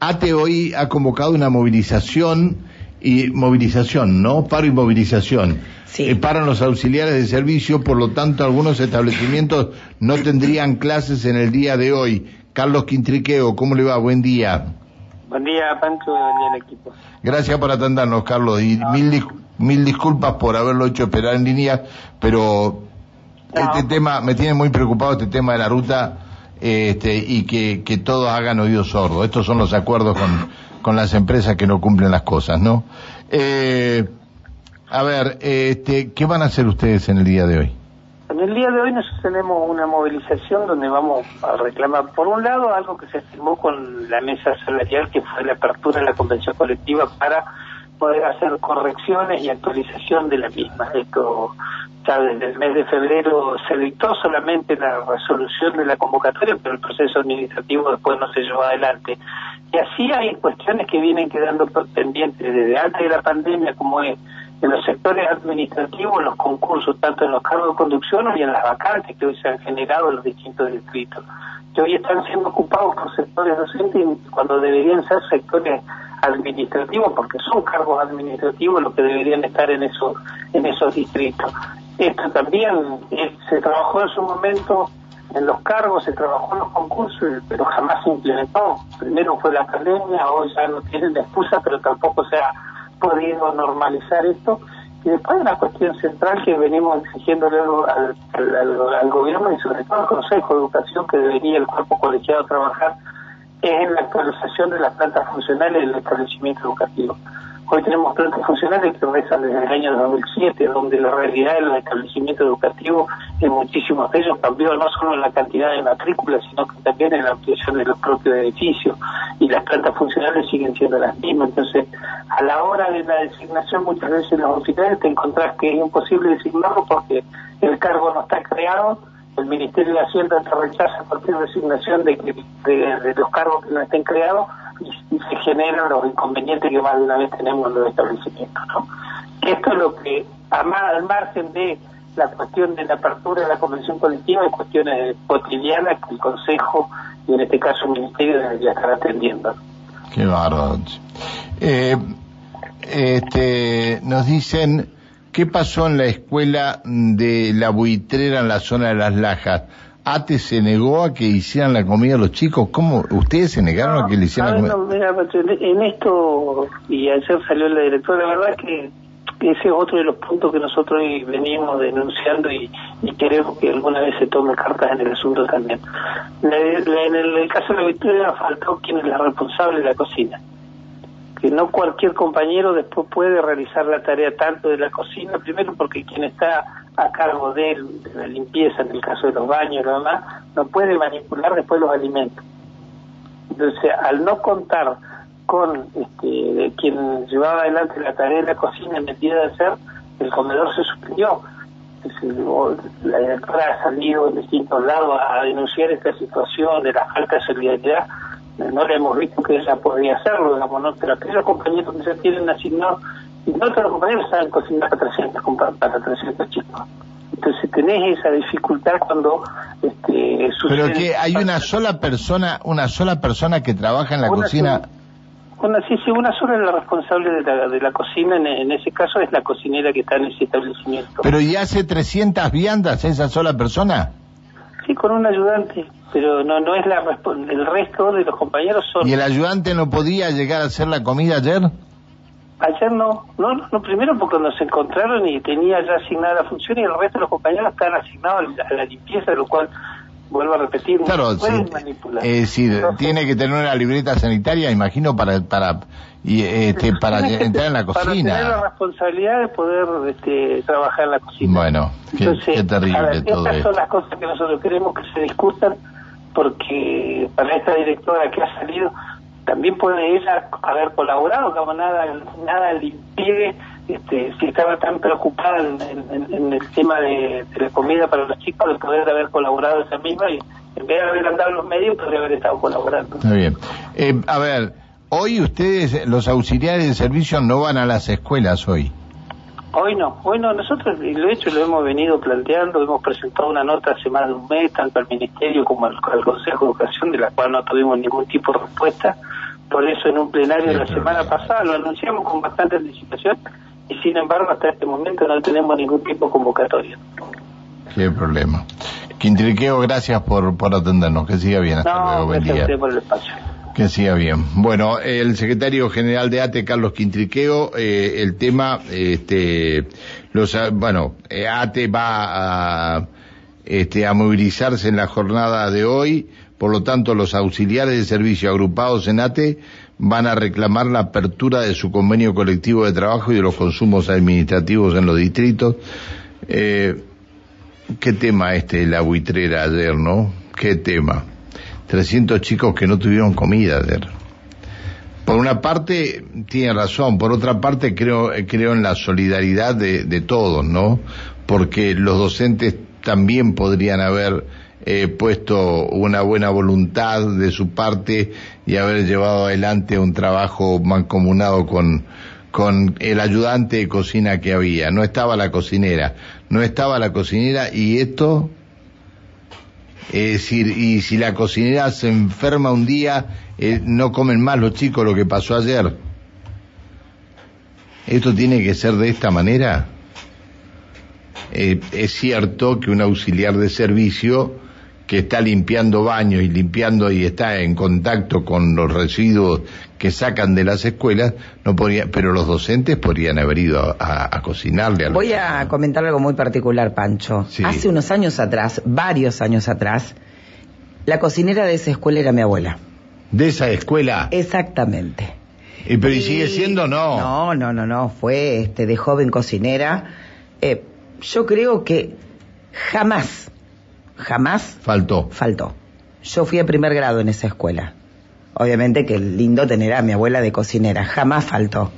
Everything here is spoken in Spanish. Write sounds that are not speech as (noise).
ATE hoy ha convocado una movilización y movilización, ¿no? Paro y movilización. Sí. Eh, paran los auxiliares de servicio, por lo tanto algunos establecimientos no tendrían clases en el día de hoy. Carlos Quintriqueo, ¿cómo le va? Buen día. Buen día, Pancho, y el equipo. Gracias por atendernos, Carlos, y mil, dis- mil disculpas por haberlo hecho esperar en línea, pero No. este tema, me tiene muy preocupado este tema de la ruta este, y que, que todos hagan oídos sordos. Estos son los acuerdos con, con las empresas que no cumplen las cosas, ¿no? Eh, a ver, este, ¿qué van a hacer ustedes en el día de hoy? En el día de hoy nosotros tenemos una movilización donde vamos a reclamar, por un lado, algo que se firmó con la mesa salarial, que fue la apertura de la convención colectiva para poder hacer correcciones y actualización de la misma. Esto ya desde el mes de febrero se dictó solamente la resolución de la convocatoria, pero el proceso administrativo después no se llevó adelante. Y así hay cuestiones que vienen quedando pendientes desde antes de la pandemia, como es en los sectores administrativos, los concursos, tanto en los cargos de conducción y en las vacantes que hoy se han generado en los distintos distritos, que hoy están siendo ocupados por sectores docentes cuando deberían ser sectores administrativos, porque son cargos administrativos los que deberían estar en esos, en esos distritos. Esto también eh, se trabajó en su momento en los cargos, se trabajó en los concursos, pero jamás se implementó. Primero fue la pandemia, hoy ya no tienen la excusa, pero tampoco se ha podido normalizar esto. Y después una cuestión central que venimos exigiéndole al, al, al, gobierno y sobre todo al Consejo de Educación que debería el cuerpo colegiado trabajar es en la actualización de las plantas funcionales del establecimiento educativo. Hoy tenemos plantas funcionales que rezan desde el año 2007, donde la realidad de los establecimientos educativos en muchísimos de ellos cambió no solo en la cantidad de matrículas, sino que también en la ampliación de los propios edificios y las plantas funcionales siguen siendo las mismas. Entonces, a la hora de la designación, muchas veces en los hospitales te encontrás que es imposible designarlo porque el cargo no está creado el Ministerio de Hacienda te rechaza cualquier designación de, de, de los cargos que no estén creados y, se generan los inconvenientes que más de una vez tenemos en los establecimientos. ¿no? Esto es lo que, al margen de la cuestión de la apertura de la convención colectiva, hay cuestiones cotidianas que el Consejo y en este caso el Ministerio debería estar atendiendo. Qué bárbaro. Eh, este, nos dicen, ¿qué pasó en la escuela de la buitrera en la zona de las Lajas? ¿ATE se negó a que hicieran la comida a los chicos? ¿Cómo? ¿Ustedes se negaron a que le hicieran la comida? no, mira, en esto, y ayer salió la directora, la verdad es que ese es otro de los puntos que nosotros venimos denunciando y, y queremos que alguna vez se tome cartas en el asunto también. La- la- en el, el caso de la victoria faltó quien es la responsable de la cocina. Que no cualquier compañero después puede realizar la tarea tanto de la cocina, primero porque quien está a cargo de, de la limpieza, en el caso de los baños demás, no puede manipular después los alimentos. Entonces, al no contar con este, quien llevaba adelante la tarea de la cocina en medida de hacer, el comedor se suspendió. La directora ha salido en distintos lados a denunciar esta situación de la falta de solidaridad. No le hemos visto que ella podía hacerlo, digamos, ¿no? pero aquellos compañeros que se tienen asignados, y no todos los compañeros saben cocinar para 300, compa- para 300 chicos. Entonces tenés esa dificultad cuando este, sucede... Pero que hay una sola persona, una sola persona que trabaja en la Una cocina. sola. Una, sí, sí, una sola es la responsable de la, de la cocina, en, en ese caso es la cocinera que está en ese establecimiento. Pero y hace 300 viandas esa sola persona. Sí, con un ayudante, pero no no es la el resto de los compañeros son... ¿Y el ayudante no podía llegar a hacer la comida ayer? Ayer no, no, no, no, primero porque nos encontraron y tenía ya asignada la función y el resto de los compañeros están asignados a la limpieza, lo cual, vuelvo a repetir, Claro, no pueden sí, manipular. sí, Entonces, tiene que tener una libreta sanitaria, imagino, para para y, este, (laughs) para entrar en la Para tener la cocina. responsabilidad de poder este, trabajar en la cocina. Bueno, qué, Entonces, qué terrible ver, todo estas esto. son las cosas que nosotros queremos que se discutan porque para esta directora que ha salido también puede ella haber colaborado, como nada, nada le impide, este, si estaba tan preocupada en, en- en el tema de, de la comida para los chicos, de poder haber colaborado ella misma y en vez de haber andado en los medios, podría haber estado colaborando. Está bien. Eh, a ver, hoy ustedes, los auxiliares de servicio, no van a las escuelas hoy. Hoy no, hoy no, nosotros y lo hecho lo hemos venido planteando, hemos presentado una nota hace más de un mes, tanto al Ministerio como al, al Consejo de Educación, de la cual no tuvimos ningún tipo de respuesta, por eso en un plenario la semana pasada lo anunciamos con bastante anticipación y sin embargo hasta este momento no tenemos ningún tipo de convocatoria. Qué problema. Quintriqueo, gracias por, por atendernos. Que siga bien. Hasta no, luego. Buen día. por el espacio. Que siga bien. Bueno, el secretario general de ATE, Carlos Quintriqueo, eh, el tema, este, los, ah, bueno, eh, ATE va a, este, a movilizarse en la jornada de hoy, por lo tanto los auxiliares de servicio agrupados en ATE van a reclamar la apertura de su convenio colectivo de trabajo y de los consumos administrativos en los distritos. Eh, qué tema este, la buitrera ayer, ¿no? Qué tema. 300 chicos que no tuvieron comida ayer. Por una parte, tiene razón, por otra parte creo, creo en la solidaridad de, de todos, ¿no? Porque los docentes también podrían haber eh, puesto una buena voluntad de su parte y haber llevado adelante un trabajo mancomunado con, con el ayudante de cocina que había. No estaba la cocinera, no estaba la cocinera y esto, es decir, y si la cocinera se enferma un día, eh, no comen más los chicos lo que pasó ayer. ¿Esto tiene que ser de esta manera? Eh, es cierto que un auxiliar de servicio que está limpiando baños y limpiando y está en contacto con los residuos que sacan de las escuelas, no podría, pero los docentes podrían haber ido a, a- cocinarle a los Voy a comentar algo muy particular, Pancho. Sí. Hace unos años atrás, varios años atrás, la cocinera de esa escuela era mi abuela. de esa escuela. Exactamente. Y pero ¿y sigue siendo no? No, no, no, no. Fue este, de joven cocinera. Eh, yo creo que jamás, jamás Faltó. faltó. Yo fui a primer grado en esa escuela. Obviamente que lindo tener a mi abuela de cocinera. Jamás faltó.